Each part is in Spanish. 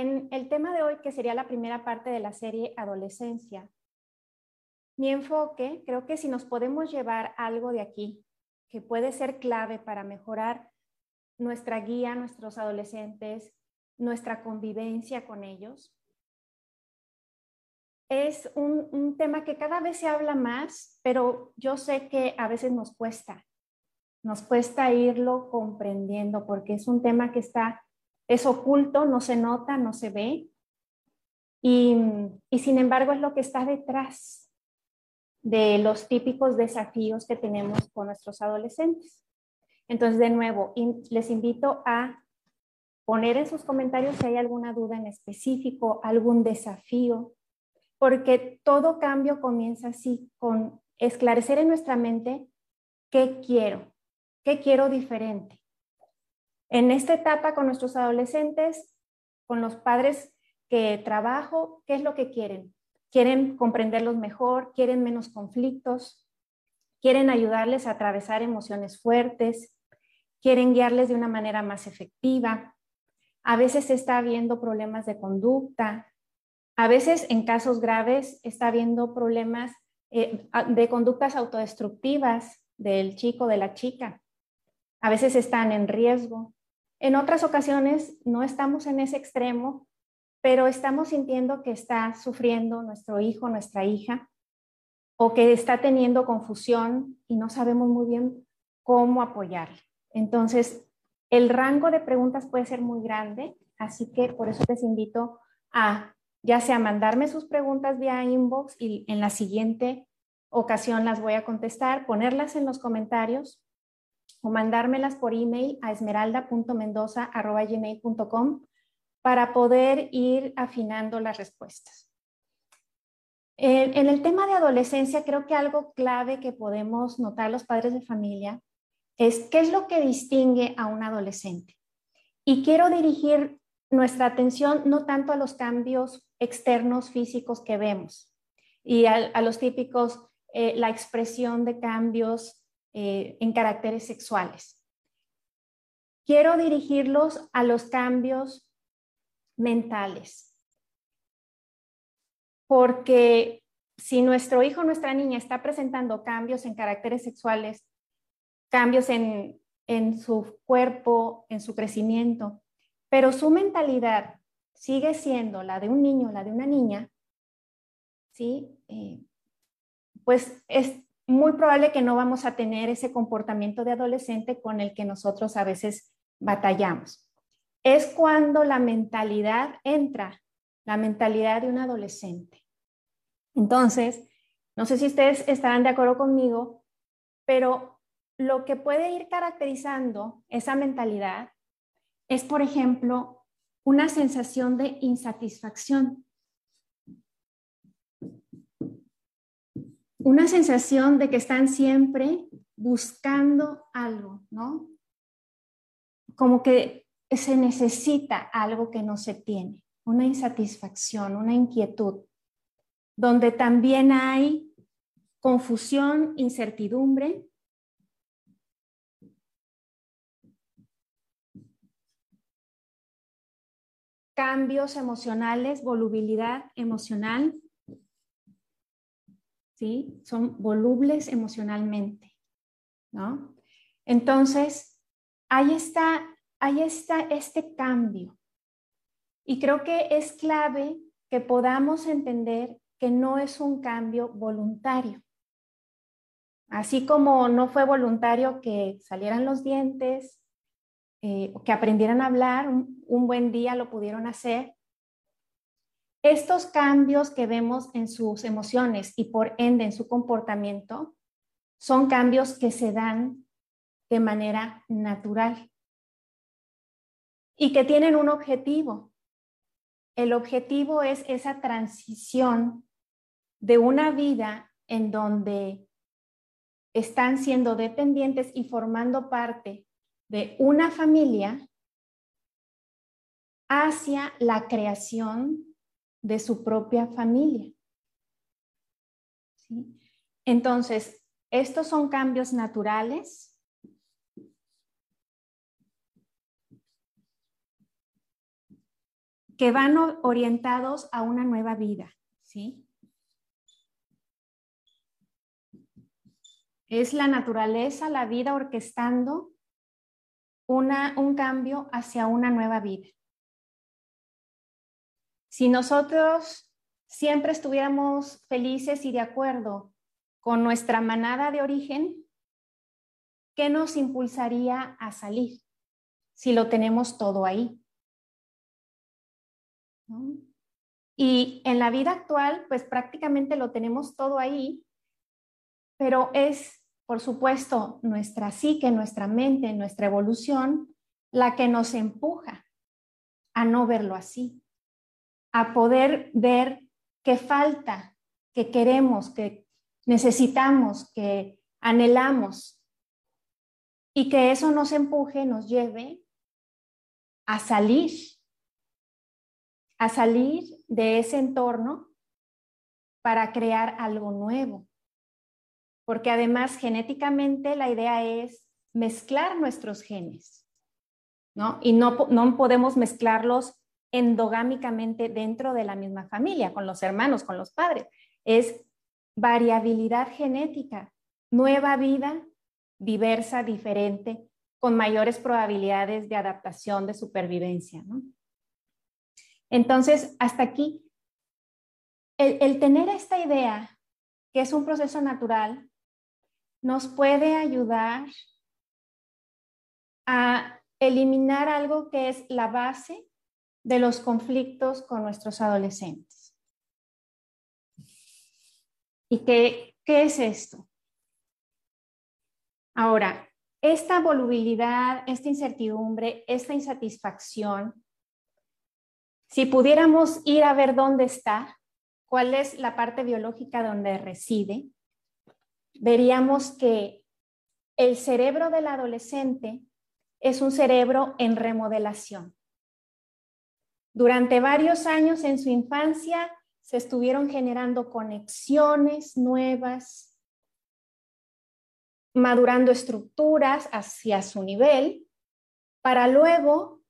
en el tema de hoy, que sería la primera parte de la serie Adolescencia, mi enfoque, creo que si nos podemos llevar algo de aquí, que puede ser clave para mejorar nuestra guía, nuestros adolescentes, nuestra convivencia con ellos, es un, un, tema que cada vez se habla más, pero yo sé que a veces nos cuesta, nos cuesta irlo comprendiendo porque es un tema que está, es oculto, no se nota, no se ve, y, y sin embargo es lo que está detrás de los típicos desafíos que tenemos con nuestros adolescentes. Entonces, de nuevo, les invito a poner en sus comentarios si hay alguna duda en específico, algún desafío, porque todo cambio comienza así, con esclarecer en nuestra mente qué quiero, qué quiero diferente. En esta etapa con nuestros adolescentes, con los padres que trabajo, ¿qué es lo que quieren? Quieren comprenderlos mejor, quieren menos conflictos, quieren ayudarles a atravesar emociones fuertes, quieren guiarles de una manera más efectiva. A veces está habiendo problemas de conducta, a veces, en casos graves, está habiendo problemas eh, de conductas autodestructivas del chico, de la chica. A veces están en riesgo. En otras ocasiones no estamos en ese extremo, pero estamos sintiendo que está sufriendo nuestro hijo, nuestra hija, o que está teniendo confusión y no sabemos muy bien cómo apoyarle. Entonces, el rango de preguntas puede ser muy grande, así que por eso les invito a ya sea mandarme sus preguntas vía inbox y en la siguiente ocasión las voy a contestar, ponerlas en los comentarios o mandármelas por email a esmeralda.mendoza.gmail.com para poder ir afinando las respuestas. En el tema de adolescencia, creo que algo clave que podemos notar los padres de familia es qué es lo que distingue a un adolescente. Y quiero dirigir nuestra atención no tanto a los cambios externos físicos que vemos y a, los típicos, eh, la expresión de cambios eh, en caracteres sexuales. Quiero dirigirlos a los cambios mentales, porque si nuestro hijo nuestra niña está presentando cambios en caracteres sexuales, cambios en, en su cuerpo, en su crecimiento, pero su mentalidad sigue siendo la de un niño, la de una niña, ¿sí? Eh, pues es muy probable que no vamos a tener ese comportamiento de adolescente con el que nosotros a veces batallamos. Es cuando la mentalidad entra, la mentalidad de un adolescente. Entonces, no sé si ustedes estarán de acuerdo conmigo, pero lo que puede ir caracterizando esa mentalidad es, por ejemplo, una sensación de insatisfacción. Una sensación de que están siempre buscando algo, ¿no? Como que se necesita algo que no se tiene, una insatisfacción, una inquietud, donde también hay confusión, incertidumbre, cambios emocionales, volubilidad emocional, ¿sí? Son volubles emocionalmente, ¿no? Entonces, ahí está, ahí está este cambio. Y creo que es clave que podamos entender que no es un cambio voluntario. Así como no fue voluntario que salieran los dientes, eh, que aprendieran a hablar, un, un buen día lo pudieron hacer. Estos cambios que vemos en sus emociones y por ende en su comportamiento son cambios que se dan de manera natural y que tienen un objetivo. El objetivo es esa transición de una vida en donde están siendo dependientes y formando parte de una familia hacia la creación de su propia familia. Entonces, estos son cambios naturales. que van orientados a una nueva vida, ¿sí? Es la naturaleza, la vida orquestando una, un cambio hacia una nueva vida. Si nosotros siempre estuviéramos felices y de acuerdo con nuestra manada de origen, ¿qué nos impulsaría a salir si lo tenemos todo ahí? Y en la vida actual, pues prácticamente lo tenemos todo ahí, pero es, por supuesto, nuestra psique, nuestra mente, nuestra evolución, la que nos empuja a no verlo así, a poder ver qué falta, que queremos, que necesitamos, que anhelamos, y que eso nos empuje, nos lleve a salir, a salir de ese entorno para crear algo nuevo porque además genéticamente la idea es mezclar nuestros genes, ¿no? Y no, no podemos mezclarlos endogámicamente dentro de la misma familia, con los hermanos, con los padres. Es variabilidad genética, nueva vida, diversa, diferente, con mayores probabilidades de adaptación, de supervivencia. ¿no? Entonces, hasta aquí, el, el, tener esta idea, que es un proceso natural, nos puede ayudar a eliminar algo que es la base de los conflictos con nuestros adolescentes. ¿Y qué, qué es esto? Ahora, esta volubilidad, esta incertidumbre, esta insatisfacción, si pudiéramos ir a ver dónde está, cuál es la parte biológica donde reside, veríamos que el cerebro del adolescente es un cerebro en remodelación. Durante varios años en su infancia se estuvieron generando conexiones nuevas, madurando estructuras hacia su nivel, para luego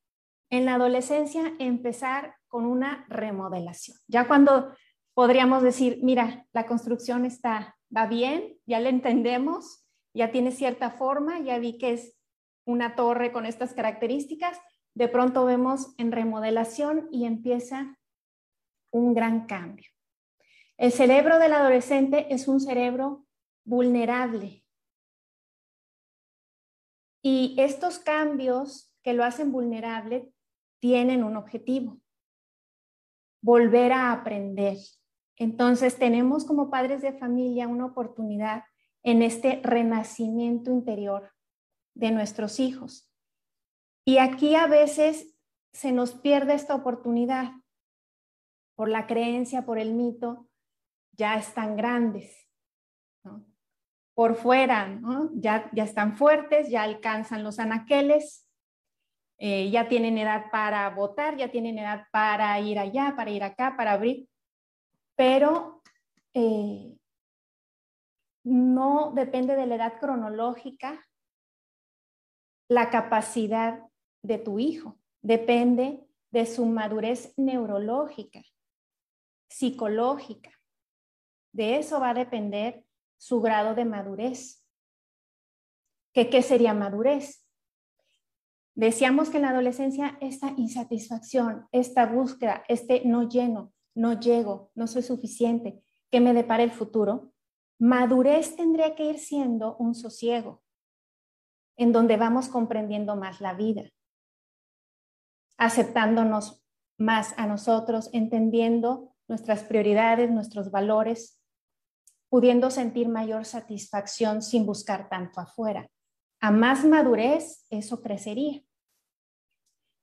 en la adolescencia empezar con una remodelación. Ya cuando podríamos decir, mira, la construcción está va bien, ya le entendemos, ya tiene cierta forma, ya vi que es una torre con estas características, de pronto vemos en remodelación y empieza un gran cambio. El cerebro del adolescente es un cerebro vulnerable. Y estos cambios que lo hacen vulnerable tienen un objetivo, volver a aprender, entonces tenemos como padres de familia una oportunidad en este renacimiento interior de nuestros hijos. Y aquí a veces se nos pierde esta oportunidad por la creencia, por el mito, ya están grandes. Por fuera, ya, ya están fuertes, ya alcanzan los anaqueles, eh, ya tienen edad para votar, ya tienen edad para ir allá, para ir acá, para abrir pero eh, no depende de la edad cronológica la capacidad de tu hijo, depende de su madurez neurológica, psicológica. De eso va a depender su grado de madurez. ¿Qué, qué sería madurez? Decíamos que en la adolescencia esta insatisfacción, esta búsqueda, este no lleno, no llego, no soy suficiente, ¿qué me depara el futuro? Madurez tendría que ir siendo un sosiego, en donde vamos comprendiendo más la vida, aceptándonos más a nosotros, entendiendo nuestras prioridades, nuestros valores, pudiendo sentir mayor satisfacción sin buscar tanto afuera. A más madurez, eso crecería.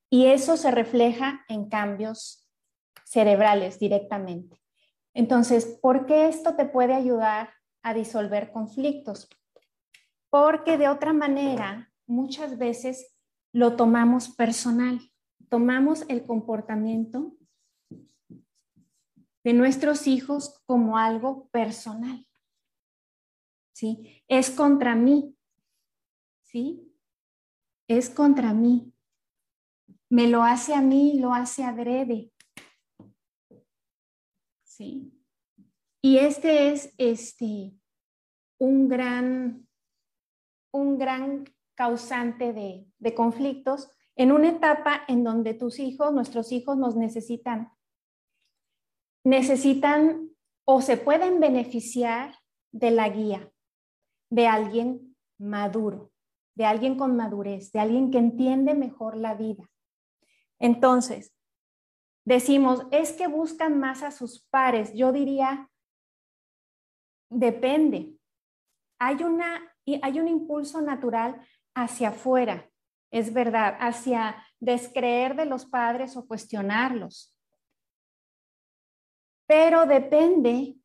Y eso se refleja en cambios cerebrales directamente. Entonces, ¿por qué esto te puede ayudar a disolver conflictos? Porque de otra manera, muchas veces lo tomamos personal, tomamos el comportamiento de nuestros hijos como algo personal. ¿Sí? Es contra mí. ¿Sí? Es contra mí. Me lo hace a mí, lo hace adrede ¿sí? Y este es este, un, gran, un gran causante de, de conflictos en una etapa en donde tus hijos, nuestros hijos nos necesitan, necesitan o se pueden beneficiar de la guía de alguien maduro, de alguien con madurez, de alguien que entiende mejor la vida. Entonces, decimos, es que buscan más a sus pares. Yo diría, depende. Hay, una, hay un impulso natural hacia afuera, es verdad, hacia descreer de los padres o cuestionarlos. Pero depende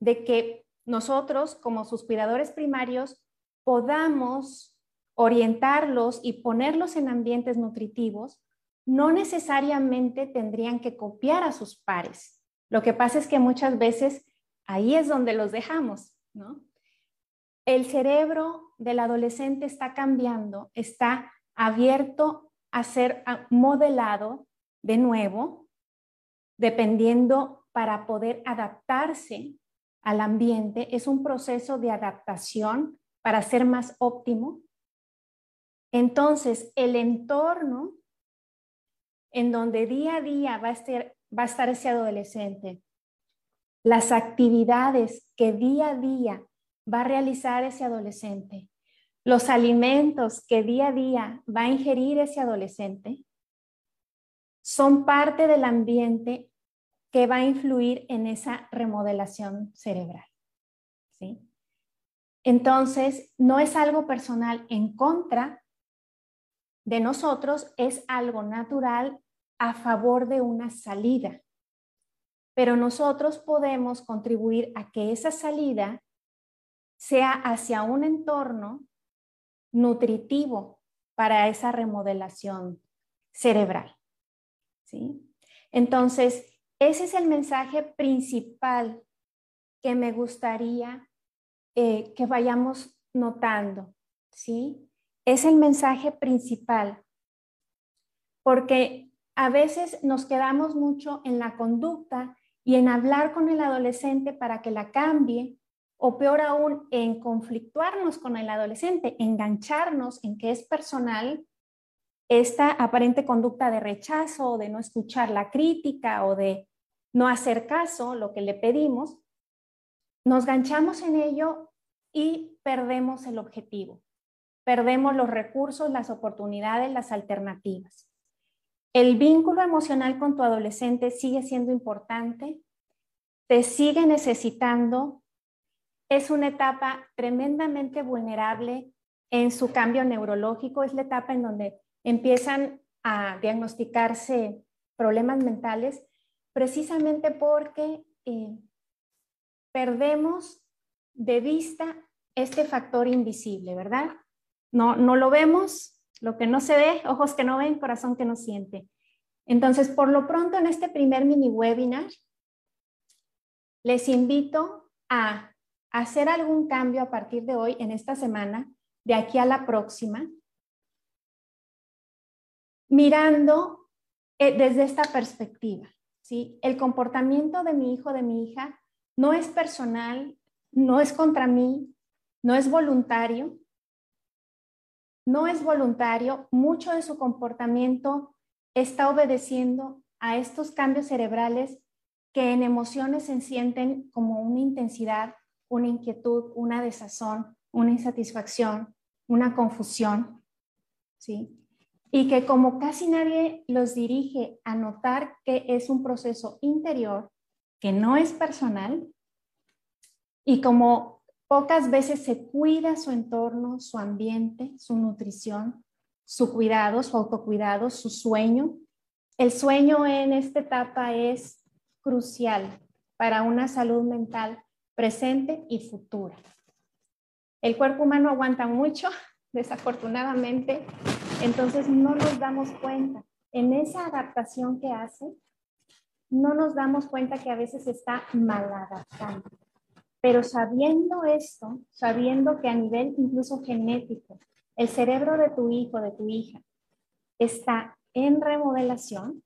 de que nosotros, como sus cuidadores primarios, podamos orientarlos y ponerlos en ambientes nutritivos, no necesariamente tendrían que copiar a sus pares. Lo que pasa es que muchas veces ahí es donde los dejamos, ¿no? El cerebro del adolescente está cambiando, está abierto a ser modelado de nuevo, dependiendo para poder adaptarse al ambiente. Es un proceso de adaptación para ser más óptimo. Entonces, el entorno en donde día a día va a estar, ese adolescente, las actividades que día a día va a realizar ese adolescente, los alimentos que día a día va a ingerir ese adolescente, son parte del ambiente que va a influir en esa remodelación cerebral. ¿sí? Entonces, no es algo personal en contra de nosotros, es algo natural a favor de una salida. Pero nosotros podemos contribuir a que esa salida sea hacia un entorno nutritivo para esa remodelación cerebral. ¿sí? Entonces, ese es el mensaje principal que me gustaría eh, que vayamos notando, ¿sí? Es el mensaje principal, porque a veces nos quedamos mucho en la conducta y en hablar con el adolescente para que la cambie, o peor aún, en conflictuarnos con el adolescente, engancharnos en que es personal esta aparente conducta de rechazo o de no escuchar la crítica o de no hacer caso, lo que le pedimos, nos ganchamos en ello y perdemos el objetivo, perdemos los recursos, las oportunidades, las alternativas. El vínculo emocional con tu adolescente sigue siendo importante, te sigue necesitando, es una etapa tremendamente vulnerable en su cambio neurológico, es la etapa en donde empiezan a diagnosticarse problemas mentales precisamente porque eh, perdemos de vista este factor invisible, ¿verdad? No, no lo vemos, lo que no se ve, ojos que no ven, corazón que no siente. Entonces, por lo pronto, en este primer mini webinar, les invito a hacer algún cambio a partir de hoy, en esta semana, de aquí a la próxima, mirando eh, desde esta perspectiva. ¿sí? El comportamiento de mi hijo, de mi hija, no es personal, no es contra mí, no es voluntario. No es voluntario, mucho de su comportamiento está obedeciendo a estos cambios cerebrales que en emociones se sienten como una intensidad, una inquietud, una desazón, una insatisfacción, una confusión, ¿sí? y que como casi nadie los dirige a notar que es un proceso interior, que no es personal, y como pocas veces se cuida su entorno, su ambiente, su nutrición, su cuidado, su autocuidado, su sueño. El sueño en esta etapa es crucial para una salud mental presente y futura. El cuerpo humano aguanta mucho, desafortunadamente, entonces no nos damos cuenta. En esa adaptación que hace, no nos damos cuenta que a veces está mal adaptando. Pero sabiendo esto, sabiendo que a nivel incluso genético, el cerebro de tu hijo, de tu hija, está en remodelación,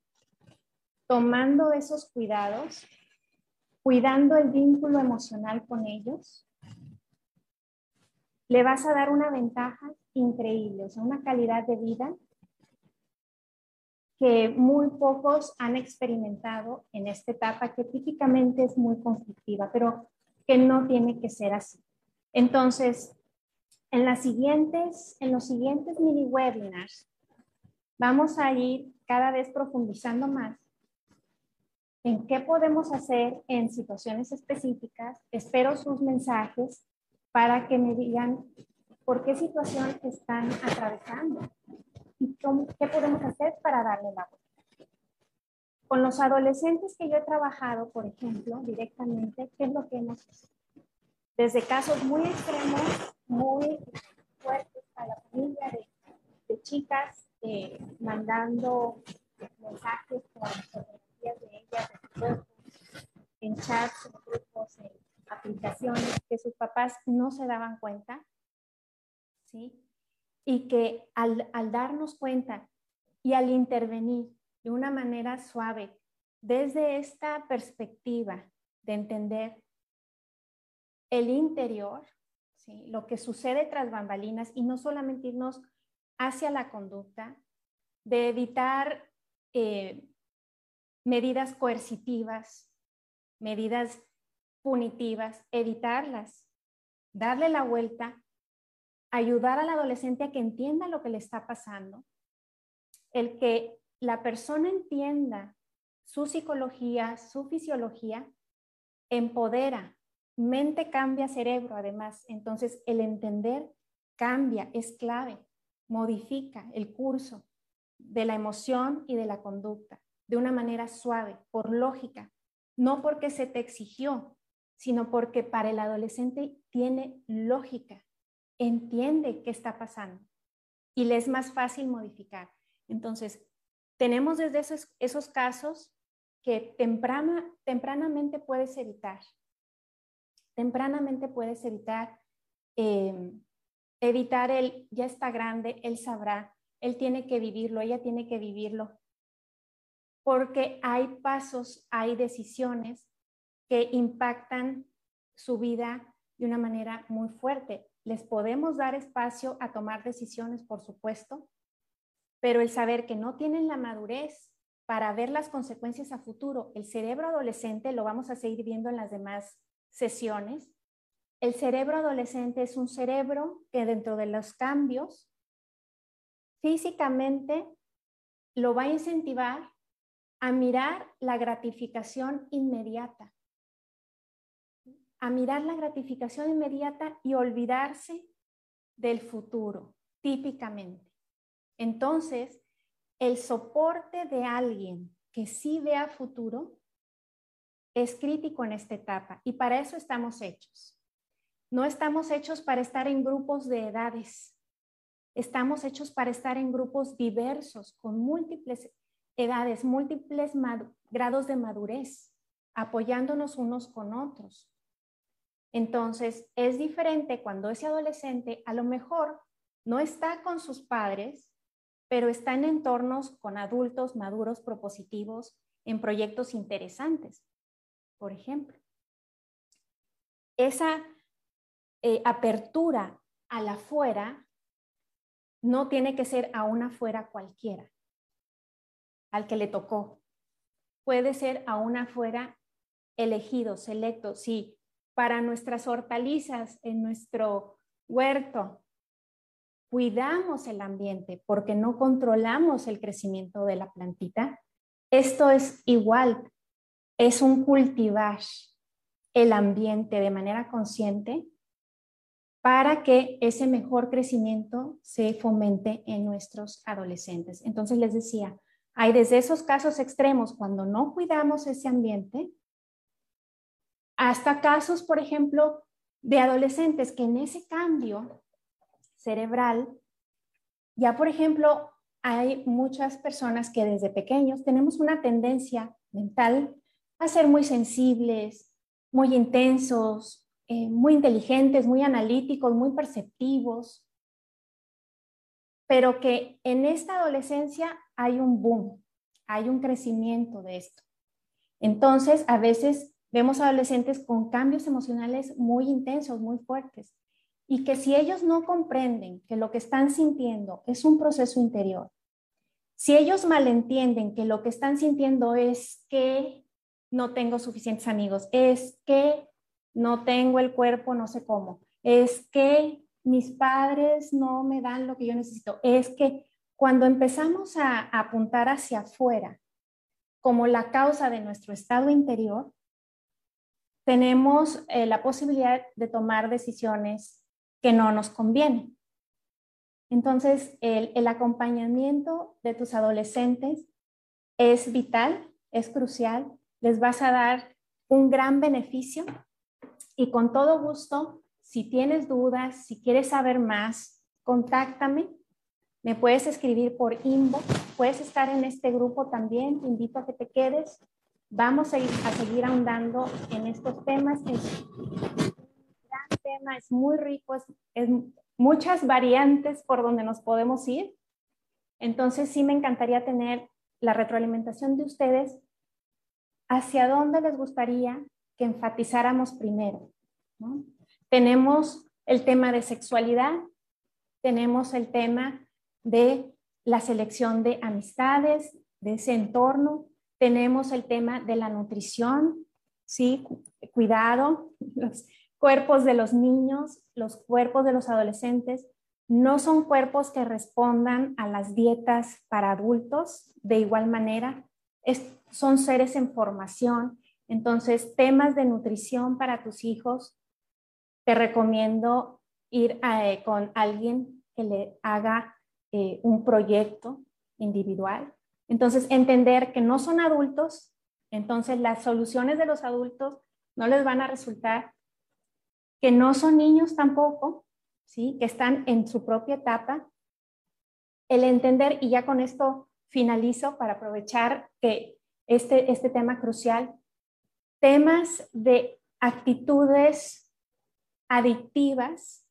tomando esos cuidados, cuidando el vínculo emocional con ellos, le vas a dar una ventaja increíble, o sea, una calidad de vida que muy pocos han experimentado en esta etapa que típicamente es muy conflictiva, pero que no tiene que ser así. Entonces, en, en los siguientes mini webinars vamos a ir cada vez profundizando más en qué podemos hacer en situaciones específicas. Espero sus mensajes para que me digan por qué situación están atravesando y qué podemos hacer para darle la vuelta. Con los adolescentes que yo he trabajado, por ejemplo, directamente, ¿qué es lo que hemos hecho? Desde casos muy extremos, muy fuertes para la familia de, chicas, eh, mandando mensajes con fotografías de ellas, de en chats, en grupos, en aplicaciones, que sus papás no se daban cuenta, ¿sí? y que al, darnos cuenta y al intervenir de una manera suave, desde esta perspectiva de entender el interior, ¿sí? lo que sucede tras bambalinas y no solamente irnos hacia la conducta, de evitar eh, medidas coercitivas, medidas punitivas, evitarlas, darle la vuelta ayudar al adolescente a que entienda lo que le está pasando, el que la persona entienda su psicología, su fisiología, empodera. Mente cambia cerebro, además. Entonces, el entender cambia, es clave, modifica el curso de la emoción y de la conducta de una manera suave, por lógica, no porque se te exigió, sino porque para el adolescente tiene lógica entiende qué está pasando y le es más fácil modificar. Entonces, tenemos desde esos, esos casos que temprana, tempranamente puedes evitar. Tempranamente puedes evitar, eh, evitar el, ya está grande, él sabrá, él tiene que vivirlo, ella tiene que vivirlo. Porque hay pasos, hay decisiones que impactan su vida de una manera muy fuerte. Les podemos dar espacio a tomar decisiones, por supuesto, pero el saber que no tienen la madurez para ver las consecuencias a futuro, el cerebro adolescente, lo vamos a seguir viendo en las demás sesiones, el cerebro adolescente es un cerebro que dentro de los cambios físicamente lo va a incentivar a mirar la gratificación inmediata a mirar la gratificación inmediata y olvidarse del futuro, típicamente. Entonces, el soporte de alguien que sí vea futuro es crítico en esta etapa y para eso estamos hechos. No estamos hechos para estar en grupos de edades. Estamos hechos para estar en grupos diversos, con múltiples edades, múltiples grados de madurez, apoyándonos unos con otros. Entonces, es diferente cuando ese adolescente a lo mejor no está con sus padres, pero está en entornos con adultos maduros, propositivos, en proyectos interesantes, por ejemplo. Esa eh, apertura a la fuera no tiene que ser a una fuera cualquiera, al que le tocó. Puede ser a una fuera elegido, selecto. sí para nuestras hortalizas en nuestro huerto. Cuidamos el ambiente porque no controlamos el crecimiento de la plantita. Esto es igual, es un cultivar el ambiente de manera consciente para que ese mejor crecimiento se fomente en nuestros adolescentes. Entonces les decía, hay desde esos casos extremos cuando no cuidamos ese ambiente, hasta casos, por ejemplo, de adolescentes que en ese cambio cerebral, ya por ejemplo, hay muchas personas que desde pequeños tenemos una tendencia mental a ser muy sensibles, muy intensos, eh, muy inteligentes, muy analíticos, muy perceptivos, pero que en esta adolescencia hay un boom, hay un crecimiento de esto. Entonces, a veces vemos adolescentes con cambios emocionales muy intensos, muy fuertes, y que si ellos no comprenden que lo que están sintiendo es un proceso interior, si ellos malentienden que lo que están sintiendo es que no tengo suficientes amigos, es que no tengo el cuerpo, no sé cómo, es que mis padres no me dan lo que yo necesito, es que cuando empezamos a, apuntar hacia afuera como la causa de nuestro estado interior, tenemos eh, la posibilidad de tomar decisiones que no nos convienen. Entonces, el, el acompañamiento de tus adolescentes es vital, es crucial, les vas a dar un gran beneficio y con todo gusto, si tienes dudas, si quieres saber más, contáctame. Me puedes escribir por inbox, puedes estar en este grupo también, te invito a que te quedes. Vamos a, ir, a seguir ahondando en estos temas. Es un gran tema, es muy rico, es muchas variantes por donde nos podemos ir. Entonces sí me encantaría tener la retroalimentación de ustedes hacia dónde les gustaría que enfatizáramos primero. Tenemos el tema de sexualidad, tenemos el tema de la selección de amistades, de ese entorno, tenemos el tema de la nutrición, ¿sí? Cuidado, los cuerpos de los niños, los cuerpos de los adolescentes, no son cuerpos que respondan a las dietas para adultos de igual manera, son seres en formación. Entonces, temas de nutrición para tus hijos, te recomiendo ir eh, con alguien que le haga eh, un proyecto individual. Entonces, entender que no son adultos, entonces las soluciones de los adultos no les van a resultar, que no son niños tampoco, ¿sí? que están en su propia etapa. El entender, y ya con esto finalizo para aprovechar que este, este tema crucial, temas de actitudes adictivas,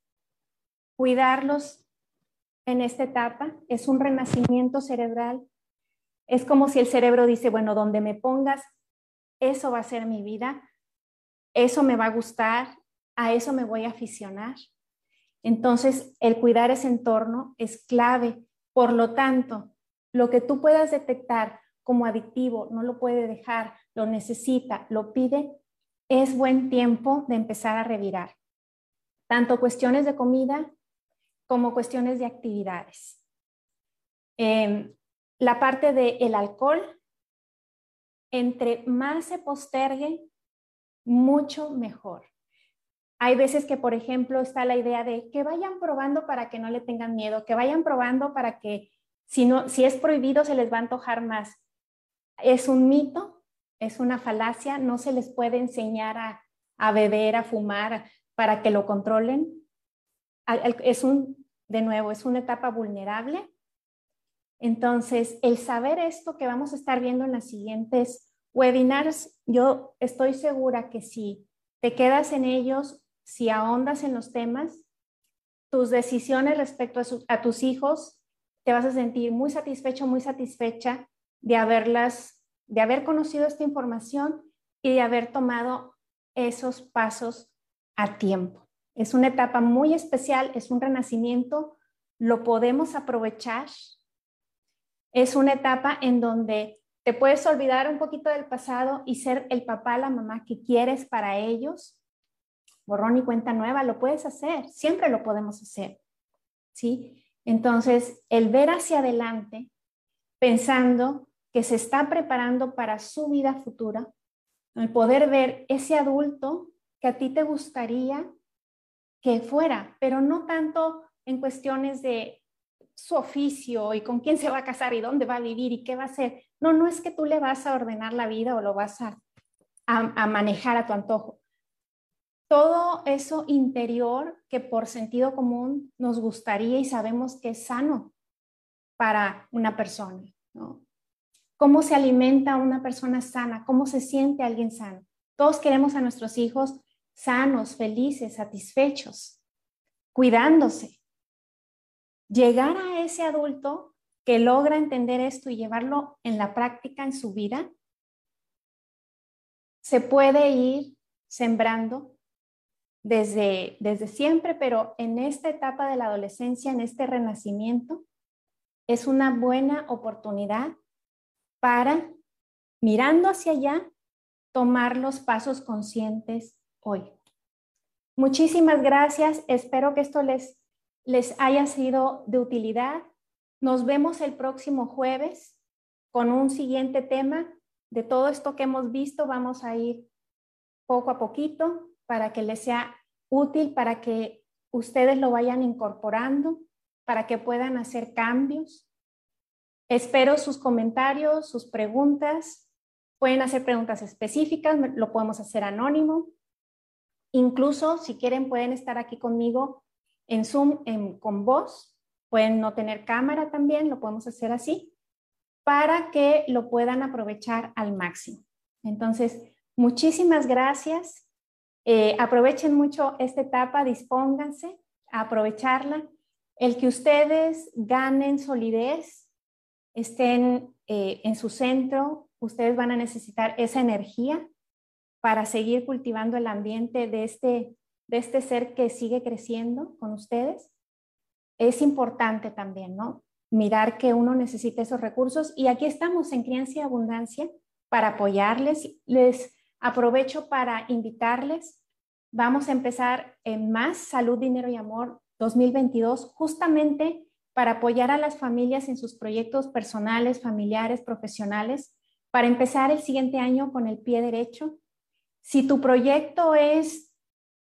cuidarlos en esta etapa, es un renacimiento cerebral. Es como si el cerebro dice, bueno, donde me pongas, eso va a ser mi vida, eso me va a gustar, a eso me voy a aficionar. Entonces, el cuidar ese entorno es clave. Por lo tanto, lo que tú puedas detectar como adictivo, no lo puede dejar, lo necesita, lo pide, es buen tiempo de empezar a revirar. Tanto cuestiones de comida como cuestiones de actividades. Em, la parte del alcohol, entre más se postergue, mucho mejor. Hay veces que, por ejemplo, está la idea de que vayan probando para que no le tengan miedo, que vayan probando para que si, no, si es prohibido se les va a antojar más. Es un mito, es una falacia, no se les puede enseñar a, a beber, a fumar para que lo controlen. Es un, de nuevo, es una etapa vulnerable. Entonces, el saber esto que vamos a estar viendo en las siguientes webinars, yo estoy segura que si te quedas en ellos, si ahondas en los temas, tus decisiones respecto a, tus hijos, te vas a sentir muy satisfecho, muy satisfecha de haberlas, de haber conocido esta información y de haber tomado esos pasos a tiempo. Es una etapa muy especial, es un renacimiento, lo podemos aprovechar. Es una etapa en donde te puedes olvidar un poquito del pasado y ser el papá, la mamá que quieres para ellos. Borrón y cuenta nueva, lo puedes hacer, siempre lo podemos hacer. ¿Sí? Entonces, el ver hacia adelante pensando que se está preparando para su vida futura, el poder ver ese adulto que a ti te gustaría que fuera, pero no tanto en cuestiones de su oficio y con quién se va a casar y dónde va a vivir y qué va a hacer. No, no es que tú le vas a ordenar la vida o lo vas a, a, manejar a tu antojo. Todo eso interior que por sentido común nos gustaría y sabemos que es sano para una persona. ¿Cómo se alimenta una persona sana? ¿Cómo se siente alguien sano? Todos queremos a nuestros hijos sanos, felices, satisfechos, cuidándose. Llegar a ese adulto que logra entender esto y llevarlo en la práctica en su vida se puede ir sembrando desde, desde siempre, pero en esta etapa de la adolescencia, en este renacimiento, es una buena oportunidad para, mirando hacia allá, tomar los pasos conscientes hoy. Muchísimas gracias. Espero que esto les, les haya sido de utilidad. Nos vemos el próximo jueves con un siguiente tema. De todo esto que hemos visto, vamos a ir poco a poquito para que les sea útil, para que ustedes lo vayan incorporando, para que puedan hacer cambios. Espero sus comentarios, sus preguntas. Pueden hacer preguntas específicas, lo podemos hacer anónimo. Incluso si quieren pueden estar aquí conmigo en Zoom con voz. Pueden no tener cámara también, lo podemos hacer así, para que lo puedan aprovechar al máximo. Entonces, muchísimas gracias. Eh, aprovechen mucho esta etapa, dispónganse a aprovecharla. El que ustedes ganen solidez, estén eh, en su centro, ustedes van a necesitar esa energía para seguir cultivando el ambiente de este, de este ser que sigue creciendo con ustedes. Es importante también, ¿no? Mirar que uno necesita esos recursos y aquí estamos en Crianza y Abundancia para apoyarles. Les aprovecho para invitarles Vamos a empezar en Más Salud, Dinero y Amor 2022, justamente para apoyar a las familias en sus proyectos personales, familiares, profesionales, para empezar el siguiente año con el pie derecho. Si tu proyecto es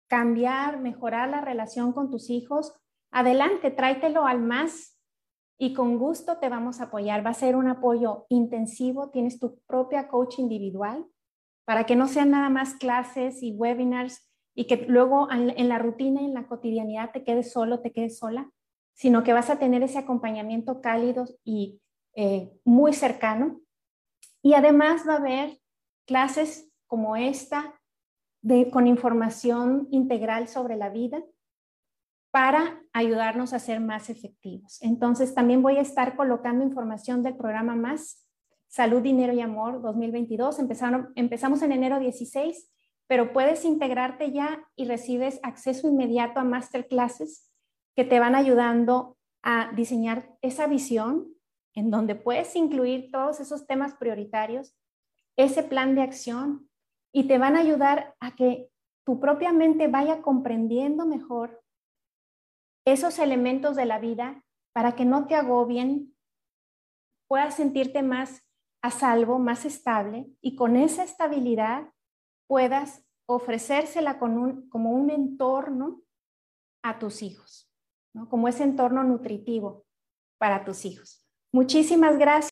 cambiar, mejorar la relación con tus hijos, adelante, tráetelo al más y con gusto te vamos a apoyar. Va a ser un apoyo intensivo, tienes tu propia coach individual para que no sean nada más clases y webinars y que luego en la rutina, en la cotidianidad te quedes solo, te quedes sola, sino que vas a tener ese acompañamiento cálido y eh, muy cercano. Y además va a haber clases como esta de, con información integral sobre la vida para ayudarnos a ser más efectivos. Entonces, también voy a estar colocando información del programa Más Salud, Dinero y Amor 2022. Empezaron, empezamos en enero 16 pero puedes integrarte ya y recibes acceso inmediato a masterclasses que te van ayudando a diseñar esa visión en donde puedes incluir todos esos temas prioritarios, ese plan de acción y te van a ayudar a que tu propia mente vaya comprendiendo mejor esos elementos de la vida para que no te agobien, puedas sentirte más a salvo, más estable y con esa estabilidad puedas ofrecérsela como un entorno a tus hijos, como ese entorno nutritivo para tus hijos. Muchísimas gracias.